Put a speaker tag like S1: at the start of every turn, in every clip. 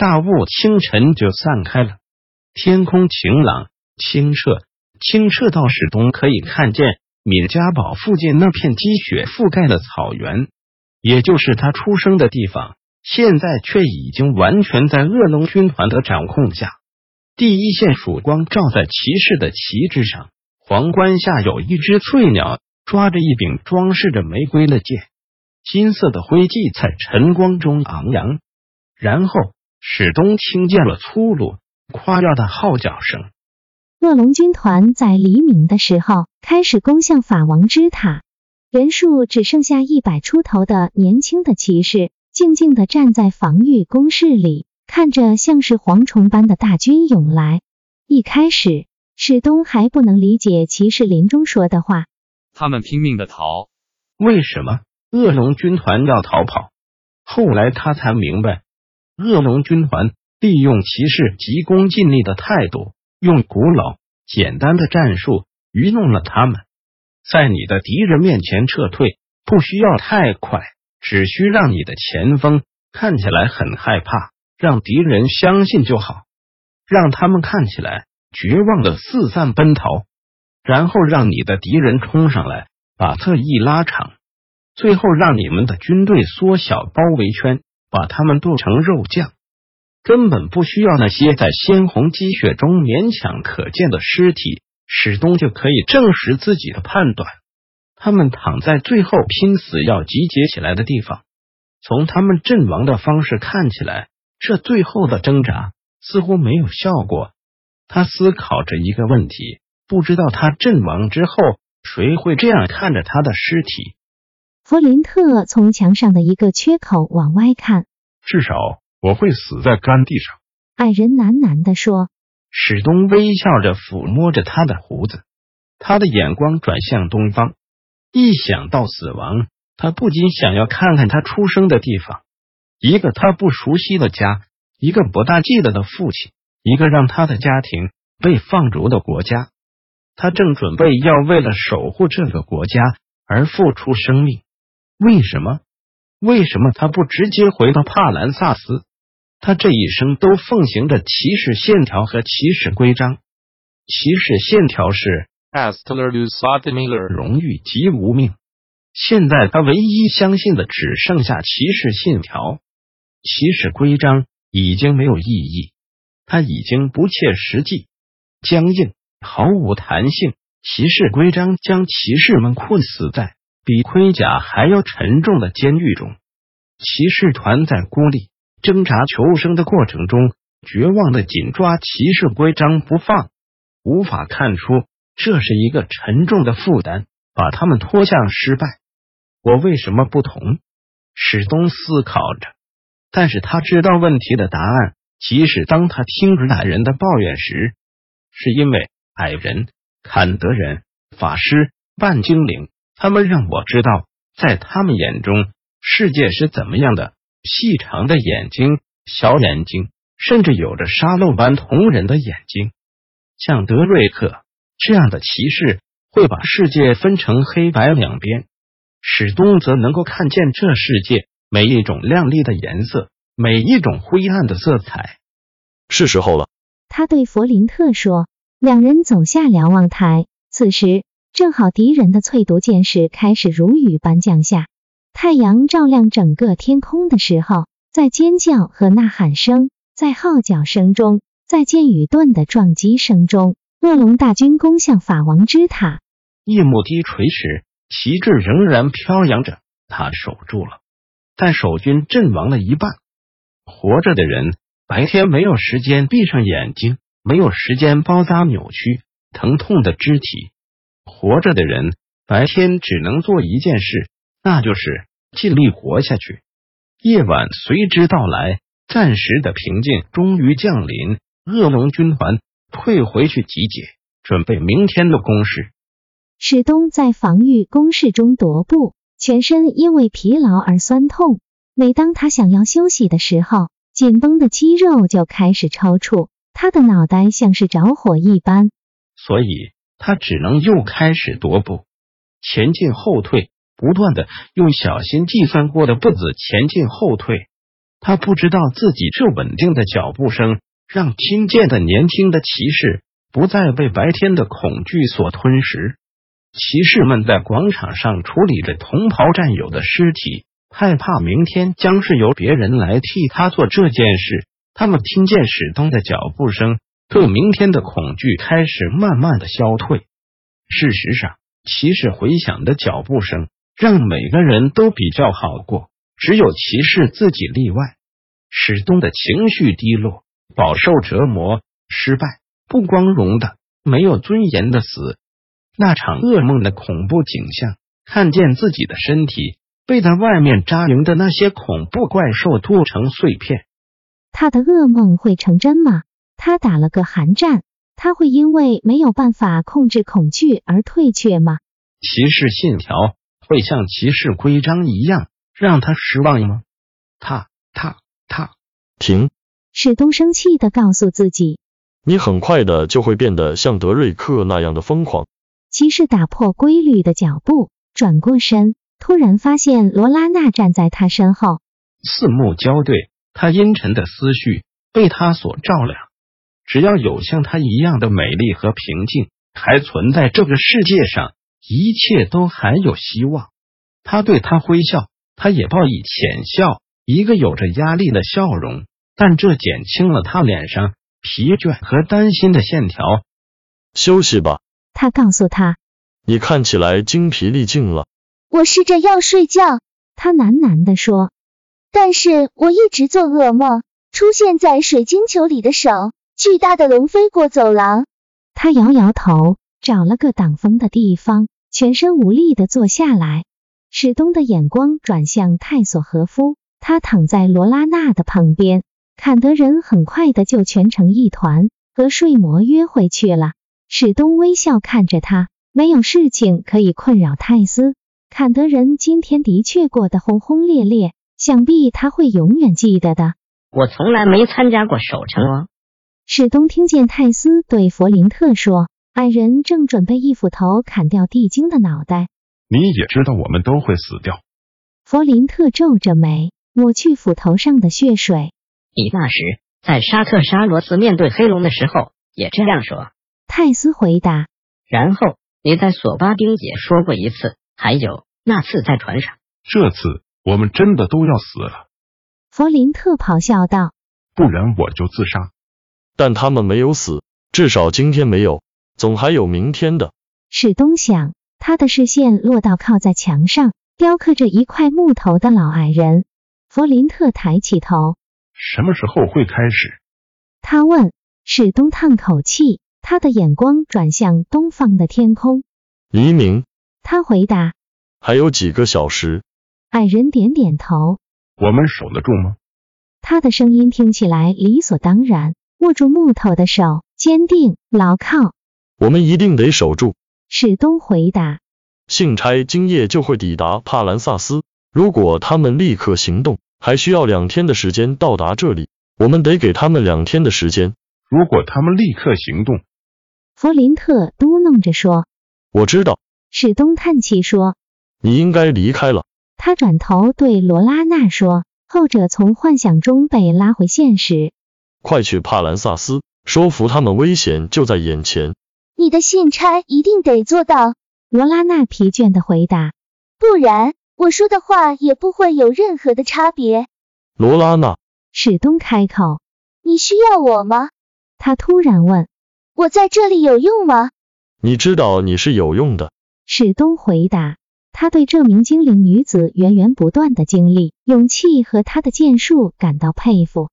S1: 大雾清晨就散开了，天空晴朗清澈，清澈到史东可以看见闵家堡附近那片积雪覆盖的草原，也就是他出生的地方，现在却已经完全在恶龙军团的掌控下。第一线曙光照在骑士的旗帜上，皇冠下有一只翠鸟抓着一柄装饰着玫瑰的剑，金色的徽记在晨光中昂扬，然后。史东听见了粗鲁夸耀的号角声。
S2: 恶龙军团在黎明的时候开始攻向法王之塔，人数只剩下一百出头的年轻的骑士，静静的站在防御工事里，看着像是蝗虫般的大军涌来。一开始，史东还不能理解骑士林中说的话，
S3: 他们拼命的逃，
S1: 为什么恶龙军团要逃跑？后来他才明白。恶龙军团利用骑士急功近利的态度，用古老简单的战术愚弄了他们。在你的敌人面前撤退，不需要太快，只需让你的前锋看起来很害怕，让敌人相信就好。让他们看起来绝望的四散奔逃，然后让你的敌人冲上来，把侧翼拉长，最后让你们的军队缩小包围圈。把他们剁成肉酱，根本不需要那些在鲜红积雪中勉强可见的尸体，史东就可以证实自己的判断。他们躺在最后拼死要集结起来的地方，从他们阵亡的方式看起来，这最后的挣扎似乎没有效果。他思考着一个问题：不知道他阵亡之后，谁会这样看着他的尸体？
S2: 弗林特从墙上的一个缺口往外看，
S4: 至少我会死在干地上。
S2: 矮人喃喃地说。
S1: 史东微笑着抚摸着他的胡子，他的眼光转向东方。一想到死亡，他不禁想要看看他出生的地方，一个他不熟悉的家，一个不大记得的父亲，一个让他的家庭被放逐的国家。他正准备要为了守护这个国家而付出生命。为什么？为什么他不直接回到帕兰萨斯？他这一生都奉行着骑士线条和骑士规章。骑士线条是 Estler u s a d m i l e r 荣誉及无命。现在他唯一相信的只剩下骑士信条。骑士规章已经没有意义，他已经不切实际、僵硬、毫无弹性。骑士规章将骑士们困死在。比盔甲还要沉重的监狱中，骑士团在孤立、挣扎求生的过程中，绝望的紧抓骑士规章不放，无法看出这是一个沉重的负担，把他们拖向失败。我为什么不同？史东思考着，但是他知道问题的答案。即使当他听着矮人的抱怨时，是因为矮人、坎德人、法师、半精灵。他们让我知道，在他们眼中，世界是怎么样的。细长的眼睛，小眼睛，甚至有着沙漏般瞳仁的眼睛，像德瑞克这样的骑士会把世界分成黑白两边。史东则能够看见这世界每一种亮丽的颜色，每一种灰暗的色彩。
S4: 是时候了，
S2: 他对弗林特说。两人走下瞭望台，此时。正好敌人的淬毒箭矢开始如雨般降下，太阳照亮整个天空的时候，在尖叫和呐喊声，在号角声中，在剑与盾的撞击声中，恶龙大军攻向法王之塔。
S1: 夜幕低垂时，旗帜仍然飘扬着，他守住了，但守军阵亡了一半。活着的人白天没有时间闭上眼睛，没有时间包扎扭曲疼痛的肢体。活着的人白天只能做一件事，那就是尽力活下去。夜晚随之到来，暂时的平静终于降临。恶龙军团退回去集结，准备明天的攻势。
S2: 史东在防御工事中踱步，全身因为疲劳而酸痛。每当他想要休息的时候，紧绷的肌肉就开始抽搐，他的脑袋像是着火一般。
S1: 所以他只能又开始踱步，前进后退。不断的用小心计算过的步子前进后退，他不知道自己这稳定的脚步声让听见的年轻的骑士不再被白天的恐惧所吞噬。骑士们在广场上处理着同袍战友的尸体，害怕明天将是由别人来替他做这件事。他们听见史东的脚步声，对明天的恐惧开始慢慢的消退。事实上，骑士回响的脚步声。让每个人都比较好过，只有骑士自己例外。史东的情绪低落，饱受折磨，失败，不光荣的，没有尊严的死。那场噩梦的恐怖景象，看见自己的身体被在外面扎营的那些恐怖怪兽剁成碎片。
S2: 他的噩梦会成真吗？他打了个寒战，他会因为没有办法控制恐惧而退却吗？
S1: 骑士信条。会像骑士规章一样让他失望吗？他他他
S4: 停！
S2: 史东生气的告诉自己：“
S4: 你很快的就会变得像德瑞克那样的疯狂。”
S2: 骑士打破规律的脚步，转过身，突然发现罗拉娜站在他身后，
S1: 四目交对。他阴沉的思绪被他所照亮。只要有像她一样的美丽和平静还存在这个世界上。一切都还有希望。他对她微笑，他也报以浅笑，一个有着压力的笑容，但这减轻了他脸上疲倦和担心的线条。
S4: 休息吧，
S2: 他告诉他。
S4: 你看起来精疲力尽了。
S3: 我试着要睡觉，
S2: 他喃喃地说。
S3: 但是我一直做噩梦，出现在水晶球里的手，巨大的龙飞过走廊。
S2: 他摇摇头，找了个挡风的地方。全身无力的坐下来，史东的眼光转向泰索和夫，他躺在罗拉娜的旁边。坎德人很快的就蜷成一团，和睡魔约会去了。史东微笑看着他，没有事情可以困扰泰斯。坎德人今天的确过得轰轰烈烈，想必他会永远记得的。
S5: 我从来没参加过守城王。
S2: 史东听见泰斯对弗林特说。矮人正准备一斧头砍掉地精的脑袋。
S4: 你也知道我们都会死掉。
S2: 弗林特皱着眉，抹去斧头上的血水。
S5: 你那时在沙特沙罗斯面对黑龙的时候也这样说。
S2: 泰斯回答。
S5: 然后你在索巴丁也说过一次，还有那次在船上。
S4: 这次我们真的都要死了。
S2: 弗林特咆哮道。
S4: 不然我就自杀。但他们没有死，至少今天没有。总还有明天的。
S2: 史东想，他的视线落到靠在墙上雕刻着一块木头的老矮人。弗林特抬起头。
S4: 什么时候会开始？
S2: 他问。史东叹口气，他的眼光转向东方的天空。
S4: 黎明。
S2: 他回答。
S4: 还有几个小时。
S2: 矮人点点头。
S4: 我们守得住吗？
S2: 他的声音听起来理所当然，握住木头的手坚定牢靠。
S4: 我们一定得守住。
S2: 史东回答。
S4: 信差今夜就会抵达帕兰萨斯。如果他们立刻行动，还需要两天的时间到达这里。我们得给他们两天的时间。如果他们立刻行动，
S2: 弗林特嘟囔着说：“
S4: 我知道。”
S2: 史东叹气说：“
S4: 你应该离开了。”
S2: 他转头对罗拉娜说，后者从幻想中被拉回现实。
S4: 快去帕兰萨斯，说服他们危险就在眼前。
S3: 你的信差一定得做到，
S2: 罗拉娜疲倦的回答，
S3: 不然我说的话也不会有任何的差别。
S4: 罗拉娜，
S2: 史东开口，
S3: 你需要我吗？
S2: 他突然问，
S3: 我在这里有用吗？
S4: 你知道你是有用的，
S2: 史东回答，他对这名精灵女子源源不断的经历、勇气和她的剑术感到佩服。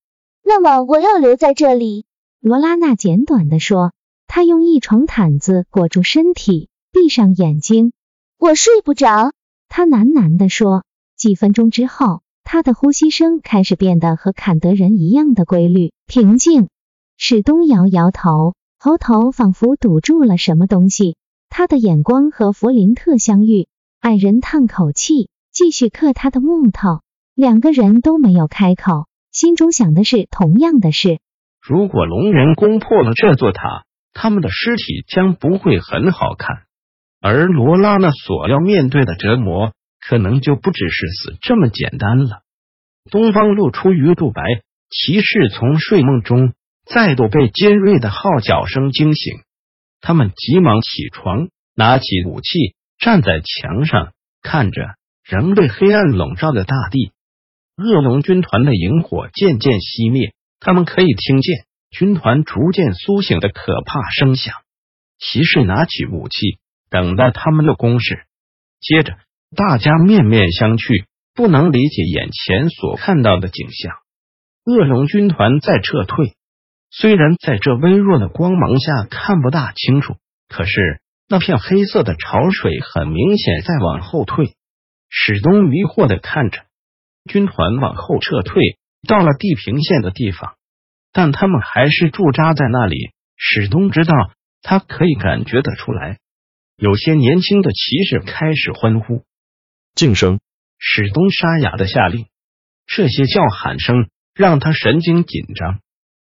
S3: 那么我要留在这里，
S2: 罗拉娜简短的说。她用一床毯子裹住身体，闭上眼睛。
S3: 我睡不着，
S2: 他喃喃地说。几分钟之后，他的呼吸声开始变得和坎德人一样的规律、平静。史东摇摇头，喉头仿佛堵住了什么东西。他的眼光和弗林特相遇，矮人叹口气，继续刻他的木头。两个人都没有开口，心中想的是同样的事。
S1: 如果龙人攻破了这座塔，他们的尸体将不会很好看，而罗拉那所要面对的折磨，可能就不只是死这么简单了。东方露出鱼肚白，骑士从睡梦中再度被尖锐的号角声惊醒，他们急忙起床，拿起武器，站在墙上看着仍被黑暗笼罩的大地。恶龙军团的萤火渐渐熄灭，他们可以听见军团逐渐苏醒的可怕声响。骑士拿起武器，等待他们的攻势。接着，大家面面相觑，不能理解眼前所看到的景象。恶龙军团在撤退，虽然在这微弱的光芒下看不大清楚，可是那片黑色的潮水很明显在往后退。史东迷惑的看着。军团往后撤退，到了地平线的地方，但他们还是驻扎在那里。史东知道，他可以感觉得出来，有些年轻的骑士开始欢呼。
S4: 晋升！
S1: 史东沙哑的下令。这些叫喊声让他神经紧张。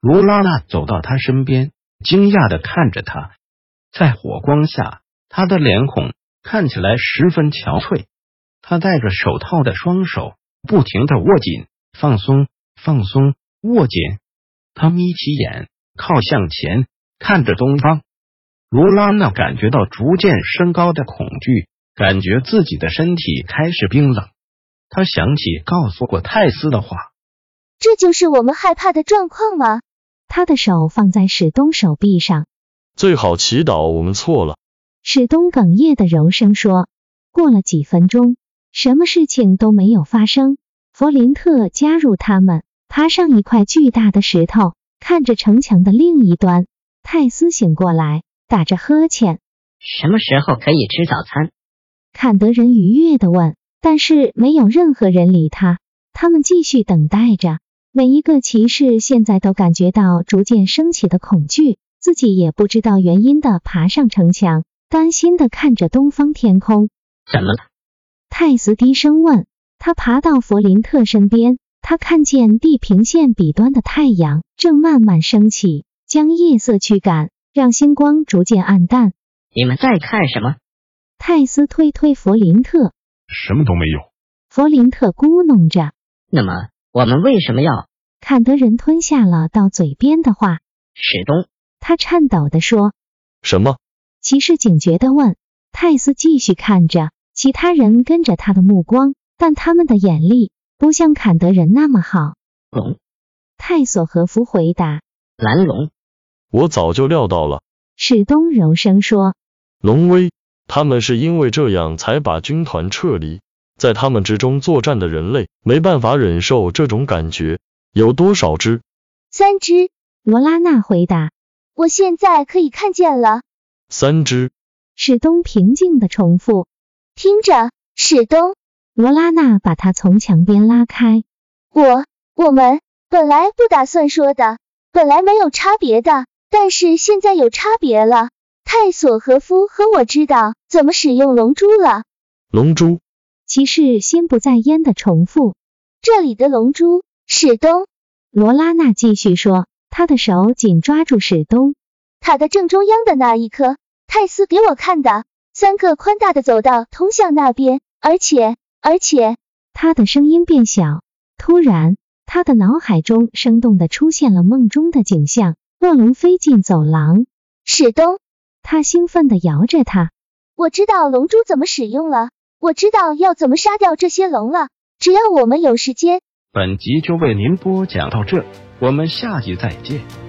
S1: 卢拉娜走到他身边，惊讶的看着他，在火光下，他的脸孔看起来十分憔悴。他戴着手套的双手。不停的握紧、放松、放松、握紧。他眯起眼，靠向前，看着东方。卢拉娜感觉到逐渐升高的恐惧，感觉自己的身体开始冰冷。他想起告诉过泰斯的话：“
S3: 这就是我们害怕的状况吗？”
S2: 他的手放在史东手臂上，
S4: 最好祈祷我们错了。
S2: 史东哽咽的柔声说。过了几分钟。什么事情都没有发生。弗林特加入他们，爬上一块巨大的石头，看着城墙的另一端。泰斯醒过来，打着呵欠。
S5: 什么时候可以吃早餐？
S2: 坎德人愉悦的问。但是没有任何人理他。他们继续等待着。每一个骑士现在都感觉到逐渐升起的恐惧，自己也不知道原因的爬上城墙，担心的看着东方天空。
S5: 怎么了？
S2: 泰斯低声问他，爬到弗林特身边，他看见地平线彼端的太阳正慢慢升起，将夜色驱赶，让星光逐渐暗淡。
S5: 你们在看什么？
S2: 泰斯推推弗林特，
S4: 什么都没有。
S2: 弗林特咕哝着。
S5: 那么我们为什么要？
S2: 坎德人吞下了到嘴边的话。
S5: 史东，
S2: 他颤抖的说。
S4: 什么？
S2: 骑士警觉的问。泰斯继续看着。其他人跟着他的目光，但他们的眼力不像坎德人那么好。
S5: 龙，
S2: 泰索和夫回答。
S5: 蓝龙，
S4: 我早就料到了。
S2: 史东柔声说。
S4: 龙威，他们是因为这样才把军团撤离，在他们之中作战的人类没办法忍受这种感觉。有多少只？
S3: 三只。
S2: 罗拉娜回答。
S3: 我现在可以看见了。
S4: 三只。
S2: 史东平静的重复。
S3: 听着，史东，
S2: 罗拉娜把他从墙边拉开。
S3: 我，我们本来不打算说的，本来没有差别的，但是现在有差别了。泰索和夫和我知道怎么使用龙珠了。
S4: 龙珠，
S2: 骑士心不在焉的重复。
S3: 这里的龙珠，史东。
S2: 罗拉娜继续说，她的手紧抓住史东。
S3: 塔的正中央的那一颗，泰斯给我看的。三个宽大的走道通向那边，而且，而且，
S2: 他的声音变小。突然，他的脑海中生动的出现了梦中的景象：恶龙飞进走廊。
S3: 史东，
S2: 他兴奋的摇着它。
S3: 我知道龙珠怎么使用了，我知道要怎么杀掉这些龙了。只要我们有时间。
S1: 本集就为您播讲到这，我们下集再见。